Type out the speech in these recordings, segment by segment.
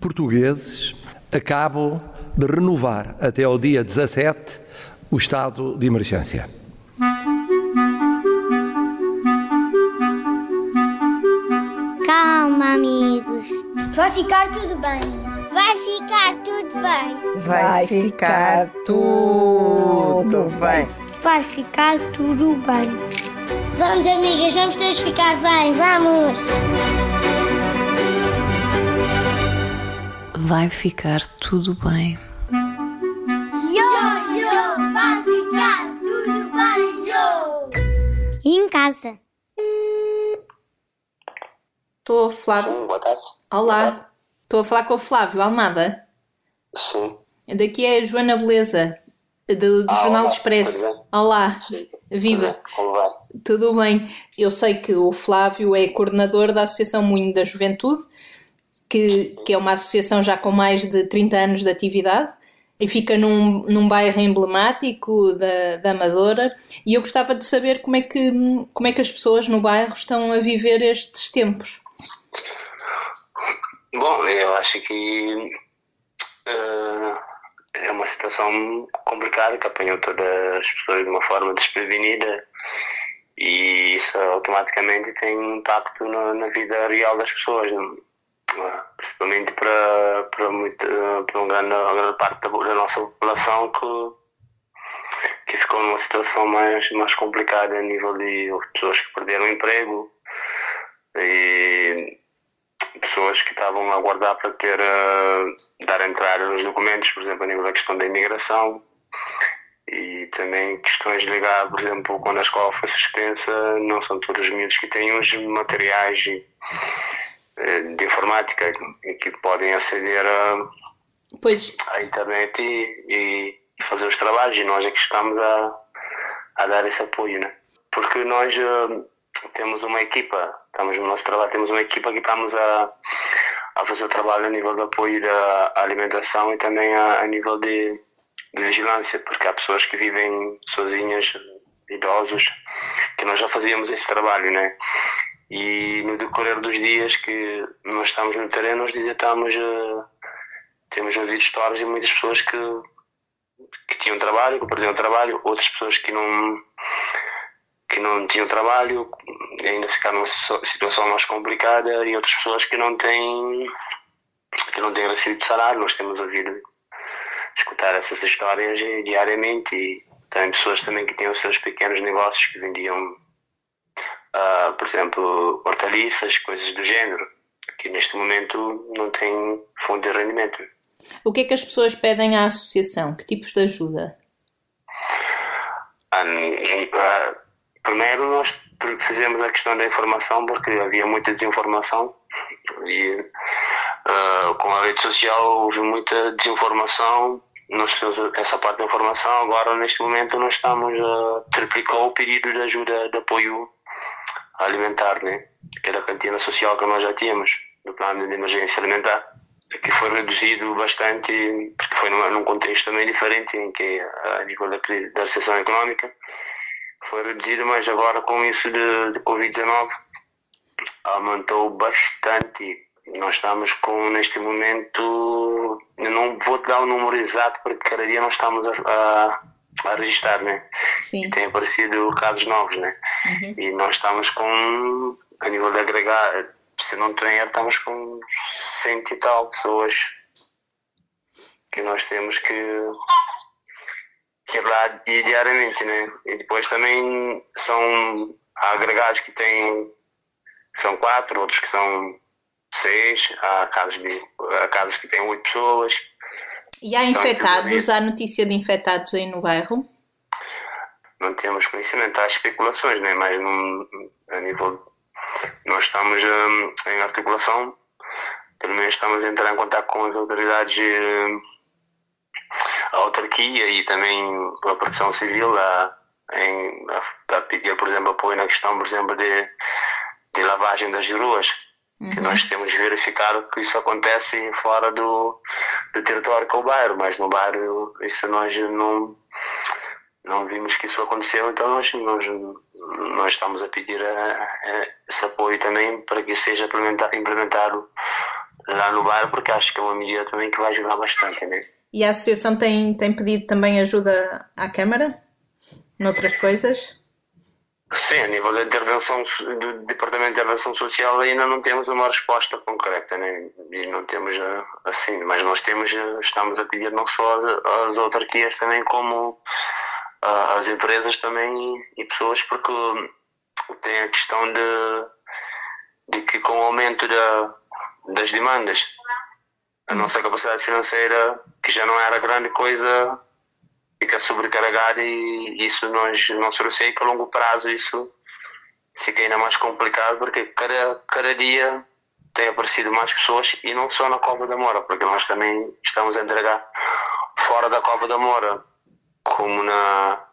portugueses acabam de renovar até ao dia 17 o estado de emergência. Calma, amigos. Vai ficar tudo bem. Vai ficar tudo bem. Vai ficar tudo bem. Vai ficar tudo bem. Vamos, amigas, vamos todos ficar bem. Vamos. Vai ficar tudo bem. Yo, yo, vai ficar tudo bem, yo. E em casa? Estou a falar. Sim, boa tarde. Olá. Estou a falar com o Flávio Almada. Sim. Daqui é a Joana Beleza, do, do Ah, Jornal olá, Expresso. tudo bem? Olá. Sim. Viva. Tudo bem? Como vai? Tudo bem. Eu sei que o Flávio é coordenador da Associação Moinho da Juventude, que, que é uma associação já com mais de 30 anos de atividade e fica num, num bairro emblemático da, da Amadora. E eu gostava de saber como é, que, como é que as pessoas no bairro estão a viver estes tempos. Bom, eu acho que eh, é uma situação complicada que apanhou todas as pessoas de uma forma desprevenida e isso automaticamente tem um impacto na, na vida real das pessoas, não? Eh, principalmente para, para, muito, eh, para grande, uma grande parte da, da nossa população que, que ficou numa situação mais, mais complicada a nível de pessoas que perderam o emprego e pessoas que estavam a aguardar para ter uh, dar entrada nos documentos, por exemplo, a nível da questão da imigração e também questões ligadas, por exemplo, quando a escola foi suspensa, não são todos os miúdos que têm os materiais uh, de informática que podem aceder a, Pois, à internet e, e, e fazer os trabalhos e nós é que estamos a, a dar esse apoio, né? Porque nós uh, temos uma equipa, estamos no nosso trabalho, temos uma equipa que estamos a, a fazer o trabalho a nível de apoio da alimentação e também a, a nível de, de vigilância, porque há pessoas que vivem sozinhas, idosos, que nós já fazíamos esse trabalho, né? E no decorrer dos dias que nós estamos no terreno, nós estamos, uh, temos ouvido histórias de muitas pessoas que, que tinham trabalho, que perderam trabalho, outras pessoas que não que não tinham trabalho, ainda ficaram numa situação mais complicada e outras pessoas que não têm que não têm recebido salário. Nós temos ouvido escutar essas histórias diariamente e também pessoas também que tinham seus pequenos negócios que vendiam, uh, por exemplo, hortaliças, coisas do género, que neste momento não têm fonte de rendimento. o que é que as pessoas pedem à associação? Que tipos de ajuda? Um, uh, primeiro nós fizemos a questão da informação porque havia muita desinformação e uh, com a rede social houve muita desinformação nós fizemos essa parte da informação agora neste momento nós estamos a triplicar o pedido de ajuda de apoio alimentar né? que era a cantina social que nós já tínhamos do plano de emergência alimentar que foi reduzido bastante porque foi num, num contexto também diferente em que a nível da crise da recessão económica foi reduzido, mas agora com isso de, de Covid-19 aumentou bastante. Nós estamos com, neste momento, eu não vou te dar o número exato porque cada dia nós estamos a, a, a registrar, né? Sim. Tem aparecido casos novos, né? Uhum. E nós estamos com, a nível de agregar, se não tem erro, estamos com cento e tal pessoas que nós temos que quebrar diariamente, né? E depois também são agregados que têm são quatro, outros que são seis, há casos de há casos que têm oito pessoas. E há infectados? Há notícia de infectados aí no bairro? Não temos conhecimento, há especulações, né? Mas num, a nível nós estamos hum, em articulação, pelo menos estamos a entrar em contato com as autoridades hum, a autarquia e também a proteção civil a, em, a, a, pedir, por exemplo, apoio na questão, por exemplo, de, de lavagem das ruas. Uhum. Que nós temos verificado que isso acontece fora do, do território que é o bairro, mas no bairro isso nós não, não vimos que isso aconteceu, então nós, nós, nós estamos a pedir a, a esse apoio também para que seja implementado, implementado lá no bairro, porque acho que é uma medida também que vai ajudar bastante, né? E a associação tem, tem pedido também ajuda à Câmara? Noutras coisas? Sim, a nível da intervenção do Departamento de Intervenção Social ainda não temos uma resposta concreta, né? E não temos assim, mas nós temos, estamos a pedir não só as autarquias também como uh, as empresas também e, pessoas porque tem a questão de, de que com o aumento da, das demandas a nossa capacidade financeira que já não era grande coisa fica sobrecarregada e isso nós não se receio que a longo prazo isso fica ainda mais complicado porque cada, cada dia tem aparecido mais pessoas e não só na Cova da Mora, porque nós também estamos a entregar fora da Cova da Mora, como na,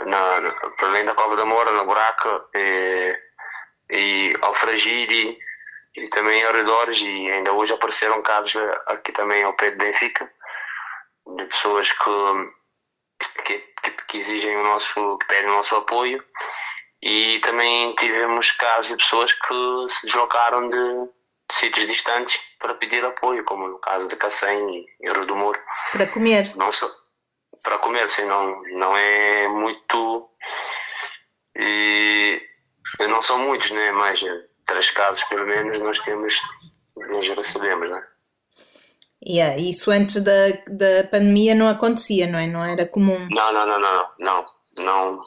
na, na para além da Cova da Mora, na Buraca e, e ao Fragide e também ao redores e ainda hoje apareceram casos aqui também ao pé de Benfica de pessoas que que, que, que, exigem o nosso, que pedem o nosso apoio e também tivemos casos de pessoas que se deslocaram de, de sítios distantes para pedir apoio, como no caso de Cacém e, Rio do Moro. Para comer? Não só, para comer, sim, não, não é muito. E não são muitos, né? mas três casos pelo menos nós temos, nós recebemos, né? Yeah, isso antes da, da pandemia não acontecia, não é? Não era comum. Não, não, não, não, não, não.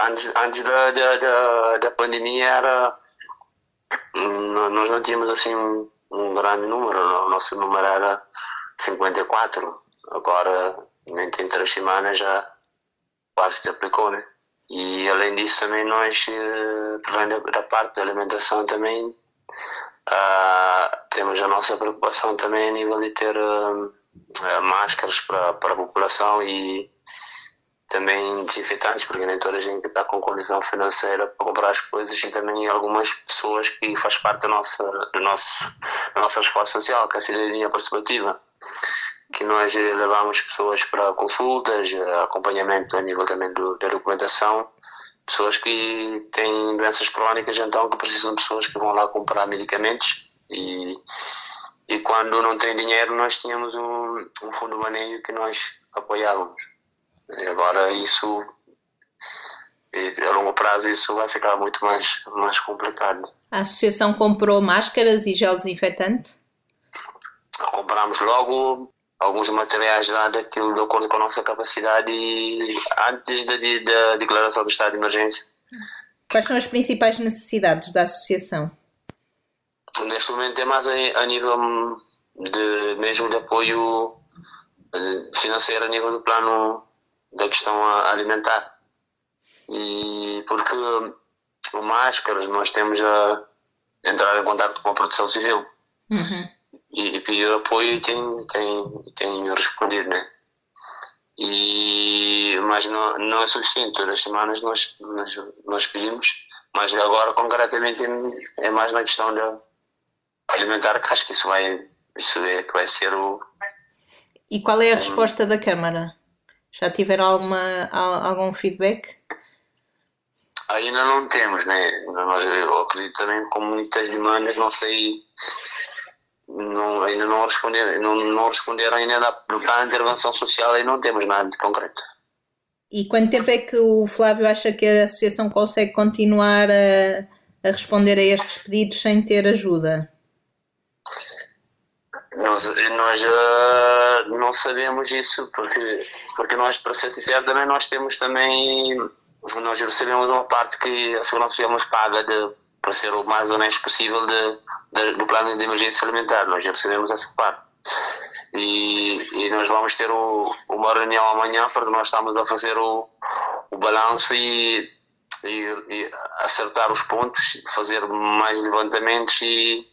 Antes, antes da, da, da, pandemia era nós não tínhamos assim um, um grande número, o nosso número era 54, agora nem tem três semanas já quase se aplicou, né? E além disso também nós, além da, da parte da alimentação também, Uh, temos a nossa preocupação também a nível de ter uh, máscaras para, para a população e também desinfetantes, porque nem toda a gente está com condição financeira para comprar as coisas e também algumas pessoas que faz parte da nossa, do nosso, da nossa resposta social, que é a cidadania participativa, que nós levamos pessoas para consultas, acompanhamento a nível também do, da documentação pessoas que têm doenças crónicas, então que precisam de pessoas que vão lá comprar medicamentos e, e quando não tem dinheiro nós tínhamos um, um fundo maneio que nós apoiávamos. E agora isso, a longo prazo isso vai ficar muito mais, mais complicado. A associação comprou máscaras e gel desinfetante? Compramos logo alguns materiais lá daquilo de acordo com a nossa capacidade antes da, da declaração do estado de emergência. Quais são as principais necessidades da associação? Neste momento é mais a, nível de mesmo de apoio financeiro a nível do plano da questão alimentar. E porque máscaras nós temos a entrar em contato com a produção civil. Uhum e, e pedir apoio e tem, tem, tem respondido, né? E, mas não, não é suficiente, todas as semanas nós, nós, nós pedimos, mas agora concretamente é mais na questão da alimentar que acho que isso vai, isso é que vai ser o. E qual é a resposta da Câmara? Já tiveram alguma, algum feedback? Ainda não temos, né? Eu acredito também com muitas demandas, não sei não, ainda não responderam, não, não responderam ainda no plano de intervenção social e não temos nada de concreto. E quanto tempo é que o Flávio acha que a associação consegue continuar a, a responder a estes pedidos sem ter ajuda? Nós, nós uh, não sabemos isso porque, porque nós, para ser sincero, também nós temos também, nós recebemos uma parte que a Segurança Social nos paga de para ser o mais honesto possível de, de, do plano de emergência alimentar. Nós recebemos essa parte. E, e nós vamos ter o, uma reunião amanhã para nós estamos a fazer o, o balanço e, e, e, acertar os pontos, fazer mais levantamentos e,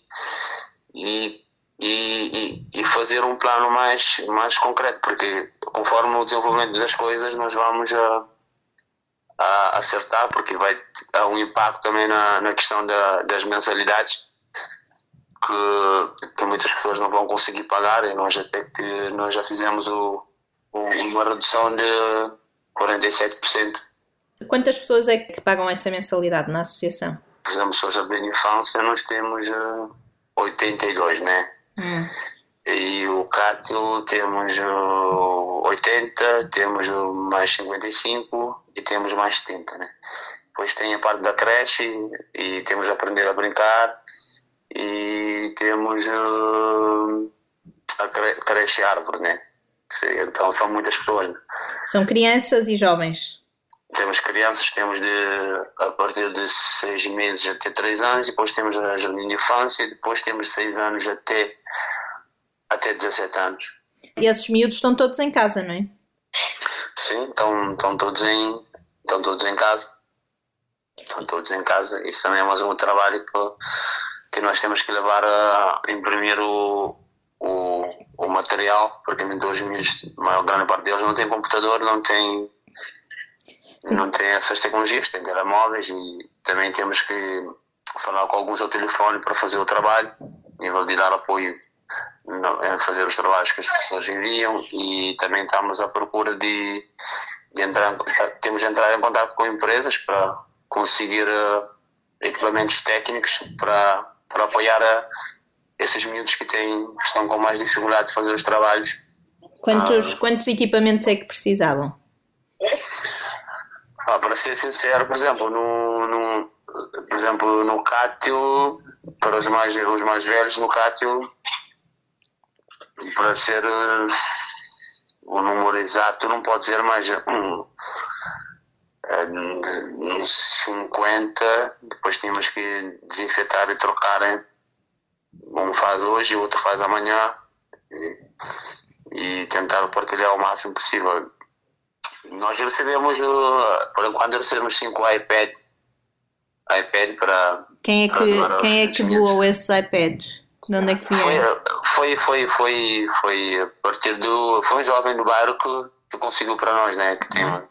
e, e, e, fazer um plano mais, mais concreto, porque conforme o desenvolvimento das coisas nós vamos a a acertar, porque vai ter um impacto também na, na questão da, das mensalidades que, que, muitas pessoas não vão conseguir pagar e nós até que nós já fizemos o, o, uma redução de 47%. Quantas pessoas é que pagam essa mensalidade na associação? Por exemplo, Jardim de Infância nós temos uh, 82, né? E o Cátil temos uh, 80, temos mais 55 e temos mais 70, né? Depois tem a parte da creche e, temos aprender a brincar e temos a cre- creche árvore, né? Sim, Então são muitas pessoas. né? São crianças e jovens. Temos crianças, temos de a partir de 6 meses até 3 anos, depois temos a jardim de infância, e depois temos 6 anos até, até 17 anos. E esses miúdos estão todos em casa, não é? Sim, estão, estão, todos em, estão todos em casa. Estão todos em casa. Isso também é mais um trabalho que, que nós temos que levar a imprimir o, o, o material, porque nem todos os miúdos, a maior grande parte deles não tem computador, não tem, não tem essas tecnologias, tem telemóveis e também temos que falar com alguns ao telefone para fazer o trabalho, a nível de dar apoio em fazer os trabalhos que as pessoas enviam e também estamos à procura de, de entrar em contato, temos de entrar em contato com empresas para conseguir eh, equipamentos técnicos para, para apoiar a, esses miúdos que, têm, que estão com mais dificuldade de fazer os trabalhos. Quantos, quantos equipamentos é que precisavam? Ah, para ser sincero, por exemplo, no, no, por exemplo, no Cátil, para os mais, os mais velhos, no Cátil, para ser eh, o número exato, não pode ser mais um, eh, uns 50, depois tínhamos que desinfetar e trocar. hein? Um faz hoje, o outro faz amanhã. E, e tentar partilhar o máximo possível. Nós recebemos, por enquanto, recebemos 5 iPad, iPad para. Quem é que, quem é que doou esses iPads? De onde é que Foi, vieram? foi, foi, foi, foi a partir do. Foi um jovem do bairro que, que conseguiu para nós, né? Que tem uma,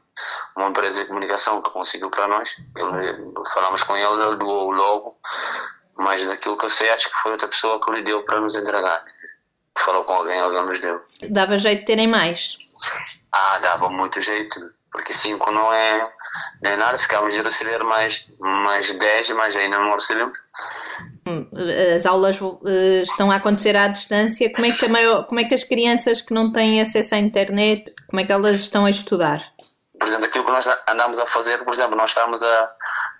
uma empresa de comunicação que conseguiu para nós. Ele, falamos com ele, ele doou logo, mas daquilo que eu sei, acho que foi outra pessoa que lhe deu para nos entregar. Falou com alguém, alguém nos deu. Dava jeito de terem mais. Ah, dava muito jeito, porque 5 não é, não é nada, ficávamos de receber mais, mais 10, mas ainda não recebemos. As aulas eh, estão a acontecer à distância. Como é, que a maior- como é que as crianças que não têm acesso à internet, como é que elas estão a estudar? Por exemplo, aquilo que nós andamos a fazer, por exemplo, nós estamos a,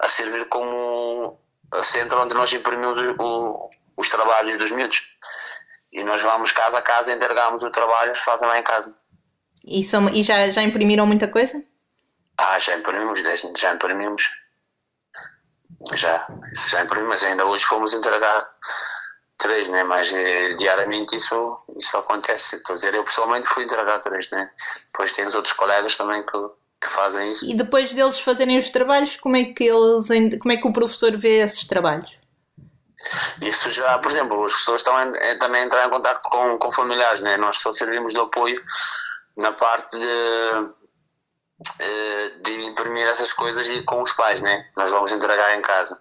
a servir como a centro onde nós imprimimos os, o- os trabalhos dos miúdos. E nós vamos casa a casa, entregamos o trabalho, eles fazem lá em casa. E, são, e já, já imprimiram muita coisa? Ah, já imprimimos, dez- já imprimimos. Já, já imprimimos, mas ainda hoje fomos entregar três, né? Mas eh, diariamente isso, isso acontece. Estou a dizer, eu pessoalmente fui entregar três, né? Depois tem os outros colegas também que, que fazem isso. E depois deles fazerem os trabalhos, como é que eles, como é que o professor vê esses trabalhos? Isso já, por exemplo, as pessoas estão a também a entrar em contato com, com familiares, né? Nós só servimos de apoio na parte de, eh, de imprimir essas coisas e com os pais, né? Nós vamos entregar em casa.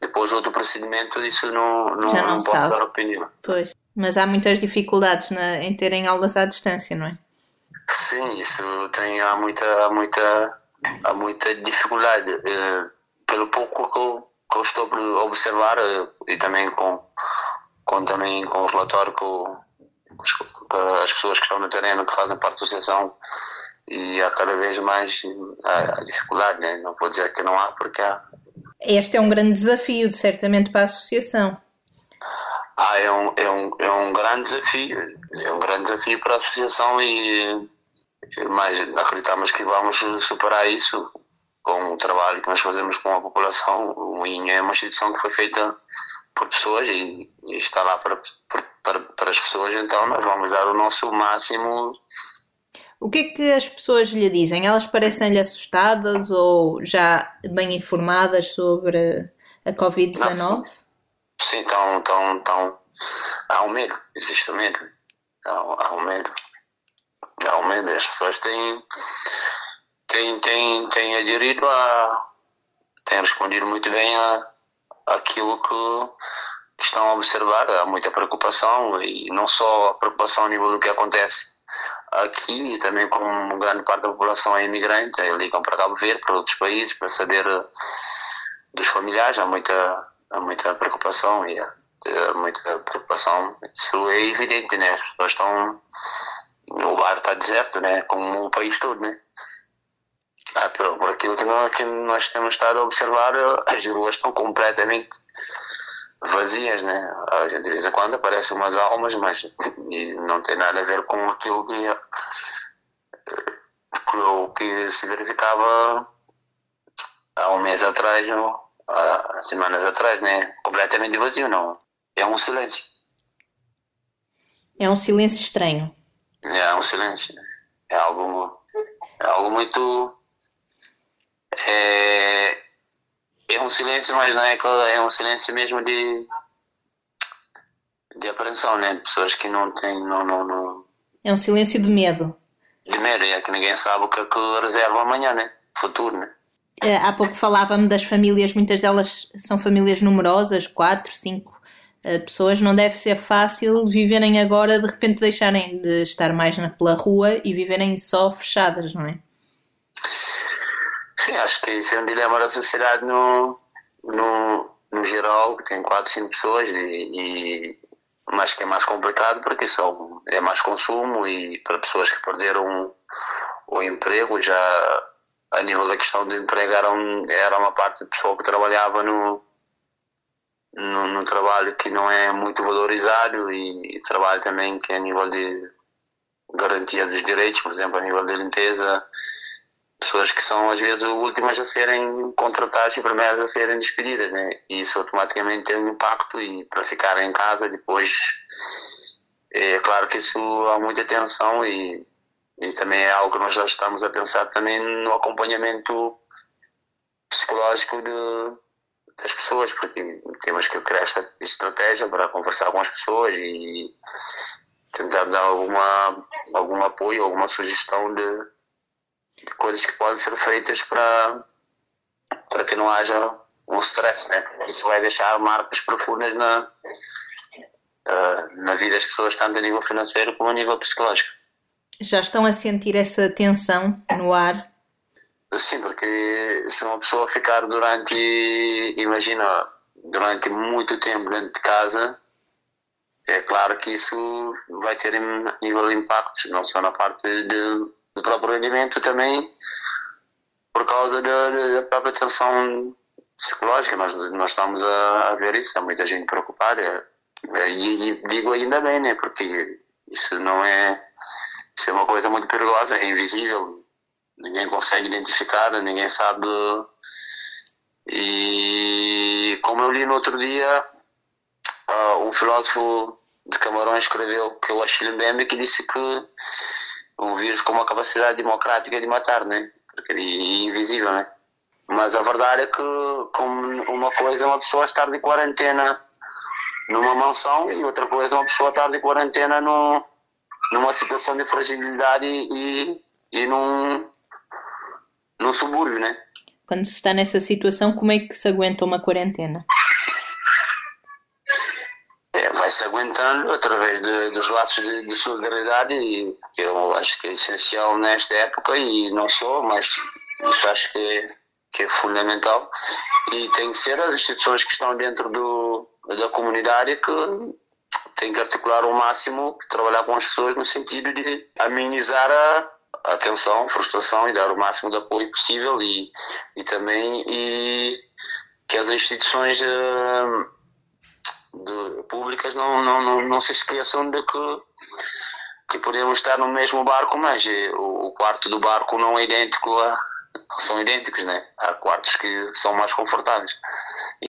Depois outro procedimento, isso não, não, não não posso dar opinião. Pois. Mas há muitas dificuldades na- em terem aulas à distância, não é? Sim, isso tem há muita, há muita, há muita dificuldade. eh, pelo pouco que eu, que eu estou a observar eh, e também com, com, também com o relatório que o- que as pessoas que estão no terreno, que fazem parte da associação, e há cada vez mais dificuldade, né? não vou dizer que não há, porque há. Este é um grande desafio, certamente, para a associação. Ah, é um, é, um, é um grande desafio, é um grande desafio para a associação e, mas acreditamos que vamos superar isso com o trabalho que nós fazemos com a população. O INH é uma instituição que foi feita por pessoas e, e está lá para, para, para as pessoas, então nós vamos dar o nosso máximo. O que é que as pessoas lhe dizem? Elas parecem-lhe assustadas ou já bem informadas sobre a Covid-19? Sim, então, então, então há um medo, existe um medo. Há, há um medo. Há um medo. As pessoas têm, têm, têm, têm aderido a. têm respondido muito bem a aquilo que, que estão a observar. Há muita preocupação e não só a preocupação a nível do que acontece aqui, também como grande parte da população é imigrante, ligam para Cabo Verde, para outros países, para saber eh, dos familiares. Há muita, há muita preocupação e, muita preocupação. Isso é evidente, né? As pessoas estão. O bar está deserto, né? Como o país todo, né? Ah, por, por aquilo que nós, que nós temos estado a observar, as ruas estão completamente vazias, né? De vez em quando aparecem umas almas, mas não tem nada a ver com aquilo que, o que se verificava há um mês atrás, ou há semanas atrás, né? Completamente vazio, não. É um silêncio. É um silêncio estranho. É um silêncio. É algo, é algo muito. É, é um silêncio, mas não é, é um silêncio mesmo de. de apreensão, né? De pessoas que não têm. Não, não, não... É um silêncio de medo. De medo, é que ninguém sabe o que é que reserva amanhã, né? Futuro, né? Eh, há pouco falava-me das famílias, muitas delas são famílias numerosas, quatro, cinco eh, pessoas. Não deve ser fácil viverem agora, de repente deixarem de estar mais na, pela rua e viverem só fechadas, não é? Sim, acho que isso é um dilema da sociedade no, no, no geral, que tem quatro, cinco pessoas, e, e, mas que é mais complicado porque são, é mais consumo e para pessoas que perderam o emprego já a nível da questão do emprego era, um, era uma parte de pessoa que trabalhava no, no, no, trabalho que não é muito valorizado e, e trabalho também que é a nível de garantia dos direitos, por exemplo, a nível de limpeza, pessoas que são às vezes últimas a serem contratadas e primeiras a serem despedidas, né? E isso automaticamente tem um impacto e para ficar em casa depois é claro que isso há muita tensão e e também é algo que nós já estamos a pensar também no acompanhamento psicológico de, das pessoas, porque temos que criar esta estratégia para conversar com as pessoas e tentar dar alguma, algum apoio, alguma sugestão de coisas que podem ser feitas para, para que não haja um stress, né? Isso vai deixar marcas profundas na, eh, na vida das pessoas, tanto a nível financeiro como a nível psicológico. Já estão a sentir essa tensão no ar? Sim, porque se uma pessoa ficar durante, imagina, durante muito tempo dentro de casa, é claro que isso vai ter nível de impactos, não só na parte de, do próprio rendimento, também por causa da, da própria tensão psicológica. Nós, nós estamos a, a ver isso, há muita gente preocupada. E, e digo ainda bem, né? Porque isso não é isso é uma coisa muito perigosa, é invisível, ninguém consegue identificar, ninguém sabe. E como eu li no outro dia, uh, um filósofo de Camarões escreveu que é o Achille Mbembe que disse que um vírus com uma capacidade democrática de matar, né? Porque é invisível, né? Mas a verdade é que como uma coisa é uma pessoa estar de quarentena numa mansão e outra coisa é uma pessoa estar de quarentena num, numa situação de fragilidade e, e num, num subúrbio, né? Quando se está nessa situação, como é que se aguenta uma quarentena? É, vai-se aguentando através de, dos laços de, de, solidariedade, que eu acho que é essencial nesta época, e não só, mas isso acho que é, que é fundamental. E tem que ser as instituições que estão dentro do, da comunidade que tem que articular ao máximo, trabalhar com as pessoas no sentido de amenizar a, a tensão, a frustração e dar o máximo de apoio possível e, e também e que as instituições uh, de, públicas não, não, não, não se esqueçam de que, que podemos estar no mesmo barco, mas eh, o, o quarto do barco não é idêntico a, são idênticos, né? Há quartos que são mais confortáveis.